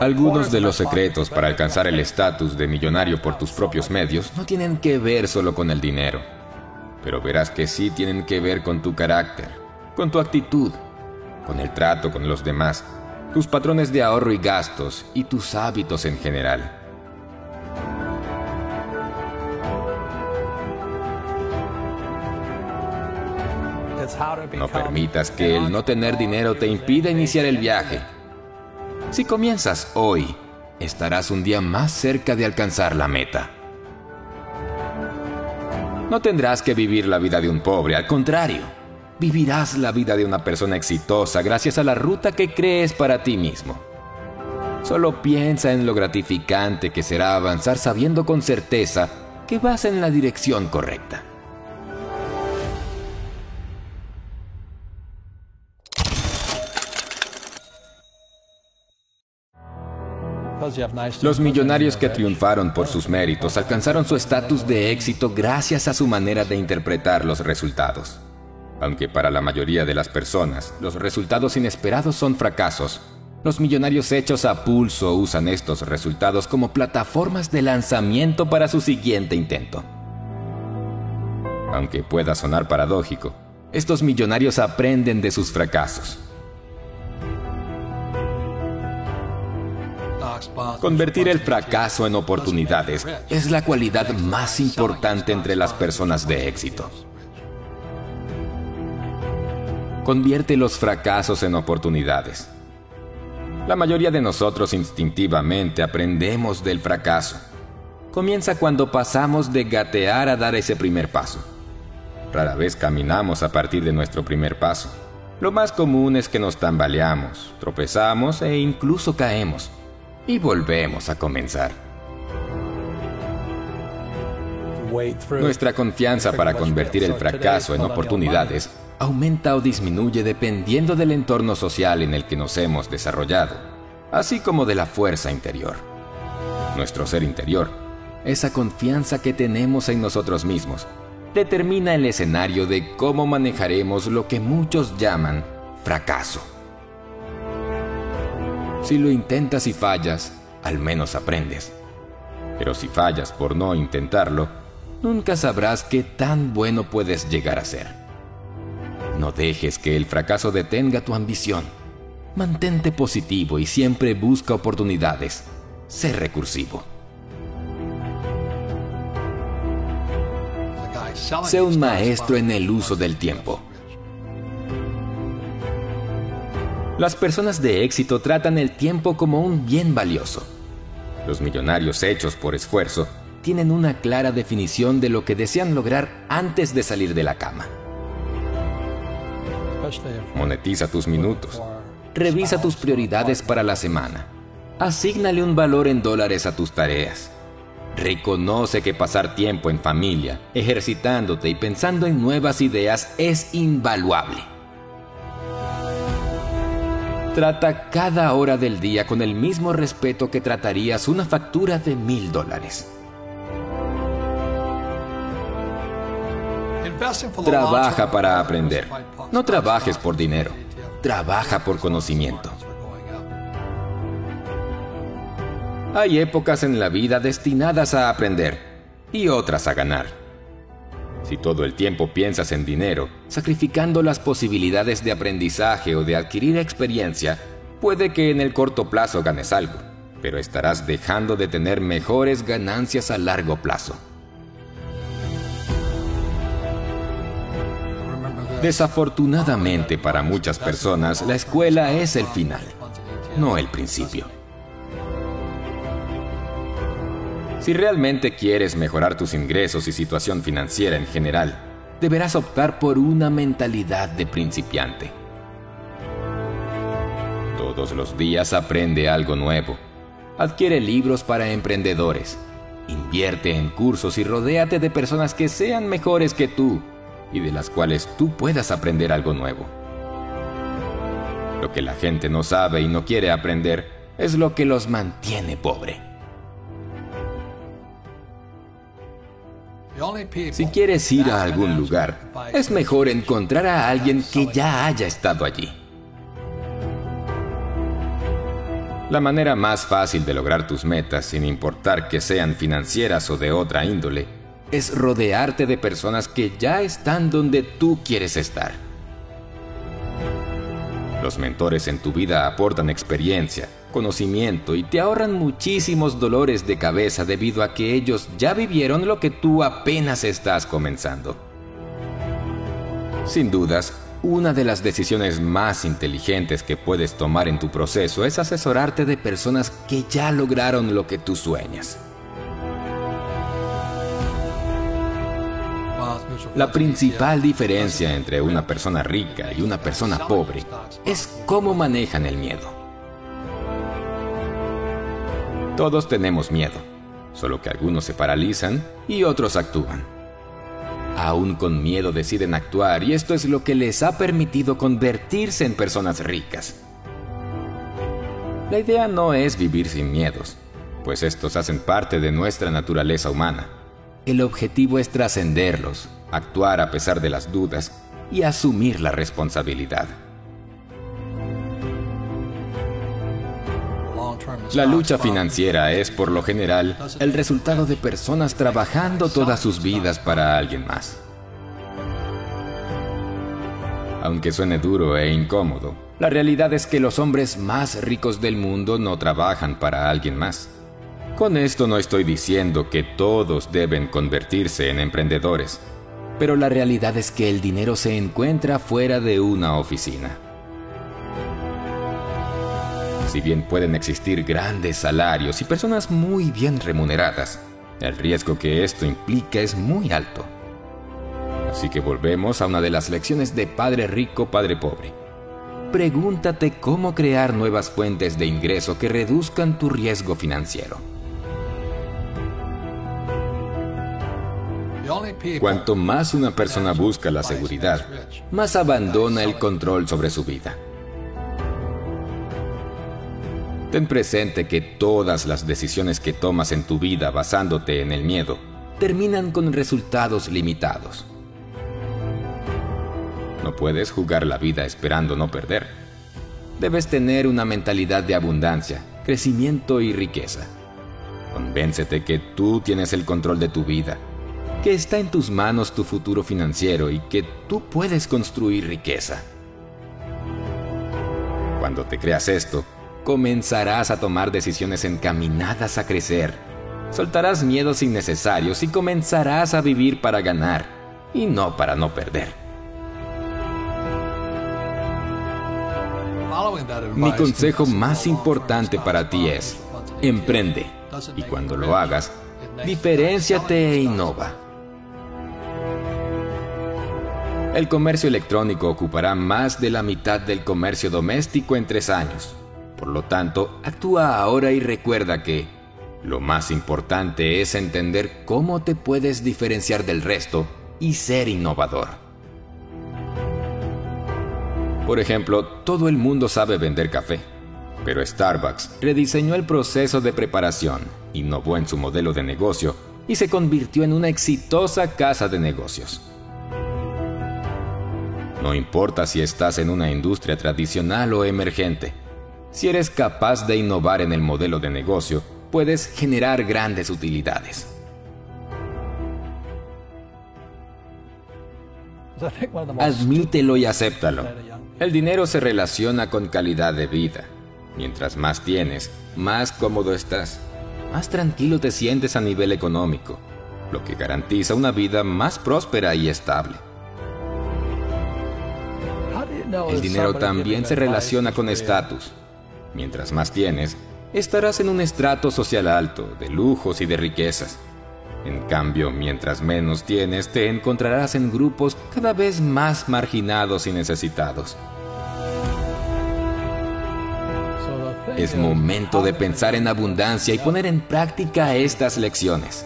Algunos de los secretos para alcanzar el estatus de millonario por tus propios medios no tienen que ver solo con el dinero, pero verás que sí tienen que ver con tu carácter, con tu actitud, con el trato con los demás, tus patrones de ahorro y gastos y tus hábitos en general. No permitas que el no tener dinero te impida iniciar el viaje. Si comienzas hoy, estarás un día más cerca de alcanzar la meta. No tendrás que vivir la vida de un pobre, al contrario, vivirás la vida de una persona exitosa gracias a la ruta que crees para ti mismo. Solo piensa en lo gratificante que será avanzar sabiendo con certeza que vas en la dirección correcta. Los millonarios que triunfaron por sus méritos alcanzaron su estatus de éxito gracias a su manera de interpretar los resultados. Aunque para la mayoría de las personas los resultados inesperados son fracasos, los millonarios hechos a pulso usan estos resultados como plataformas de lanzamiento para su siguiente intento. Aunque pueda sonar paradójico, estos millonarios aprenden de sus fracasos. Convertir el fracaso en oportunidades es la cualidad más importante entre las personas de éxito. Convierte los fracasos en oportunidades. La mayoría de nosotros instintivamente aprendemos del fracaso. Comienza cuando pasamos de gatear a dar ese primer paso. Rara vez caminamos a partir de nuestro primer paso. Lo más común es que nos tambaleamos, tropezamos e incluso caemos y volvemos a comenzar. Nuestra confianza para convertir el fracaso en oportunidades aumenta o disminuye dependiendo del entorno social en el que nos hemos desarrollado, así como de la fuerza interior. Nuestro ser interior, esa confianza que tenemos en nosotros mismos, determina el escenario de cómo manejaremos lo que muchos llaman fracaso. Si lo intentas y fallas, al menos aprendes. Pero si fallas por no intentarlo, nunca sabrás qué tan bueno puedes llegar a ser. No dejes que el fracaso detenga tu ambición. Mantente positivo y siempre busca oportunidades. Sé recursivo. Sé un maestro en el uso del tiempo. Las personas de éxito tratan el tiempo como un bien valioso. Los millonarios hechos por esfuerzo tienen una clara definición de lo que desean lograr antes de salir de la cama. Monetiza tus minutos. Revisa tus prioridades para la semana. Asígnale un valor en dólares a tus tareas. Reconoce que pasar tiempo en familia, ejercitándote y pensando en nuevas ideas es invaluable. Trata cada hora del día con el mismo respeto que tratarías una factura de mil dólares. Trabaja para aprender. No trabajes por dinero. Trabaja por conocimiento. Hay épocas en la vida destinadas a aprender y otras a ganar. Si todo el tiempo piensas en dinero, sacrificando las posibilidades de aprendizaje o de adquirir experiencia, puede que en el corto plazo ganes algo, pero estarás dejando de tener mejores ganancias a largo plazo. Desafortunadamente para muchas personas, la escuela es el final, no el principio. Si realmente quieres mejorar tus ingresos y situación financiera en general, deberás optar por una mentalidad de principiante. Todos los días aprende algo nuevo. Adquiere libros para emprendedores. Invierte en cursos y rodéate de personas que sean mejores que tú y de las cuales tú puedas aprender algo nuevo. Lo que la gente no sabe y no quiere aprender es lo que los mantiene pobre. Si quieres ir a algún lugar, es mejor encontrar a alguien que ya haya estado allí. La manera más fácil de lograr tus metas, sin importar que sean financieras o de otra índole, es rodearte de personas que ya están donde tú quieres estar. Los mentores en tu vida aportan experiencia, conocimiento y te ahorran muchísimos dolores de cabeza debido a que ellos ya vivieron lo que tú apenas estás comenzando. Sin dudas, una de las decisiones más inteligentes que puedes tomar en tu proceso es asesorarte de personas que ya lograron lo que tú sueñas. La principal diferencia entre una persona rica y una persona pobre es cómo manejan el miedo. Todos tenemos miedo, solo que algunos se paralizan y otros actúan. Aún con miedo deciden actuar y esto es lo que les ha permitido convertirse en personas ricas. La idea no es vivir sin miedos, pues estos hacen parte de nuestra naturaleza humana. El objetivo es trascenderlos, actuar a pesar de las dudas y asumir la responsabilidad. La lucha financiera es, por lo general, el resultado de personas trabajando todas sus vidas para alguien más. Aunque suene duro e incómodo, la realidad es que los hombres más ricos del mundo no trabajan para alguien más. Con esto no estoy diciendo que todos deben convertirse en emprendedores, pero la realidad es que el dinero se encuentra fuera de una oficina. Si bien pueden existir grandes salarios y personas muy bien remuneradas, el riesgo que esto implica es muy alto. Así que volvemos a una de las lecciones de Padre Rico, Padre Pobre. Pregúntate cómo crear nuevas fuentes de ingreso que reduzcan tu riesgo financiero. Cuanto más una persona busca la seguridad, más abandona el control sobre su vida. Ten presente que todas las decisiones que tomas en tu vida basándote en el miedo terminan con resultados limitados. No puedes jugar la vida esperando no perder. Debes tener una mentalidad de abundancia, crecimiento y riqueza. Convéncete que tú tienes el control de tu vida, que está en tus manos tu futuro financiero y que tú puedes construir riqueza. Cuando te creas esto, comenzarás a tomar decisiones encaminadas a crecer. Soltarás miedos innecesarios y comenzarás a vivir para ganar y no para no perder. Mi consejo más importante para ti es, emprende y cuando lo hagas, diferenciate e innova. El comercio electrónico ocupará más de la mitad del comercio doméstico en tres años. Por lo tanto, actúa ahora y recuerda que lo más importante es entender cómo te puedes diferenciar del resto y ser innovador. Por ejemplo, todo el mundo sabe vender café, pero Starbucks rediseñó el proceso de preparación, innovó en su modelo de negocio y se convirtió en una exitosa casa de negocios. No importa si estás en una industria tradicional o emergente, si eres capaz de innovar en el modelo de negocio, puedes generar grandes utilidades. Admítelo y acéptalo. El dinero se relaciona con calidad de vida. Mientras más tienes, más cómodo estás, más tranquilo te sientes a nivel económico, lo que garantiza una vida más próspera y estable. El dinero también se relaciona con estatus. Mientras más tienes, estarás en un estrato social alto, de lujos y de riquezas. En cambio, mientras menos tienes, te encontrarás en grupos cada vez más marginados y necesitados. Es momento de pensar en abundancia y poner en práctica estas lecciones.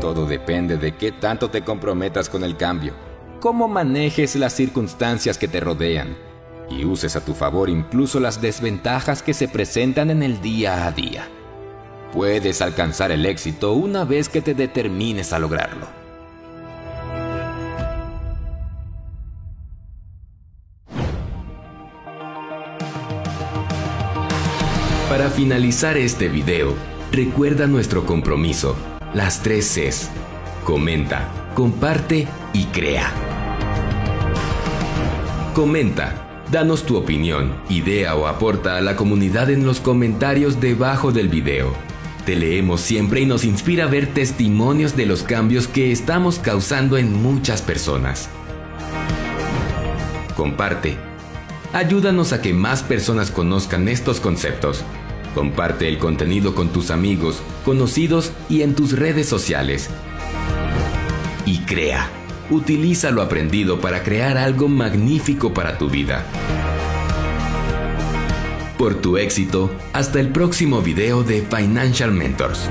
Todo depende de qué tanto te comprometas con el cambio, cómo manejes las circunstancias que te rodean y uses a tu favor incluso las desventajas que se presentan en el día a día. Puedes alcanzar el éxito una vez que te determines a lograrlo. Para finalizar este video, recuerda nuestro compromiso, las tres Cs. Comenta, comparte y crea. Comenta, danos tu opinión, idea o aporta a la comunidad en los comentarios debajo del video. Te leemos siempre y nos inspira ver testimonios de los cambios que estamos causando en muchas personas. Comparte. Ayúdanos a que más personas conozcan estos conceptos. Comparte el contenido con tus amigos, conocidos y en tus redes sociales. Y crea. Utiliza lo aprendido para crear algo magnífico para tu vida. Por tu éxito, hasta el próximo video de Financial Mentors.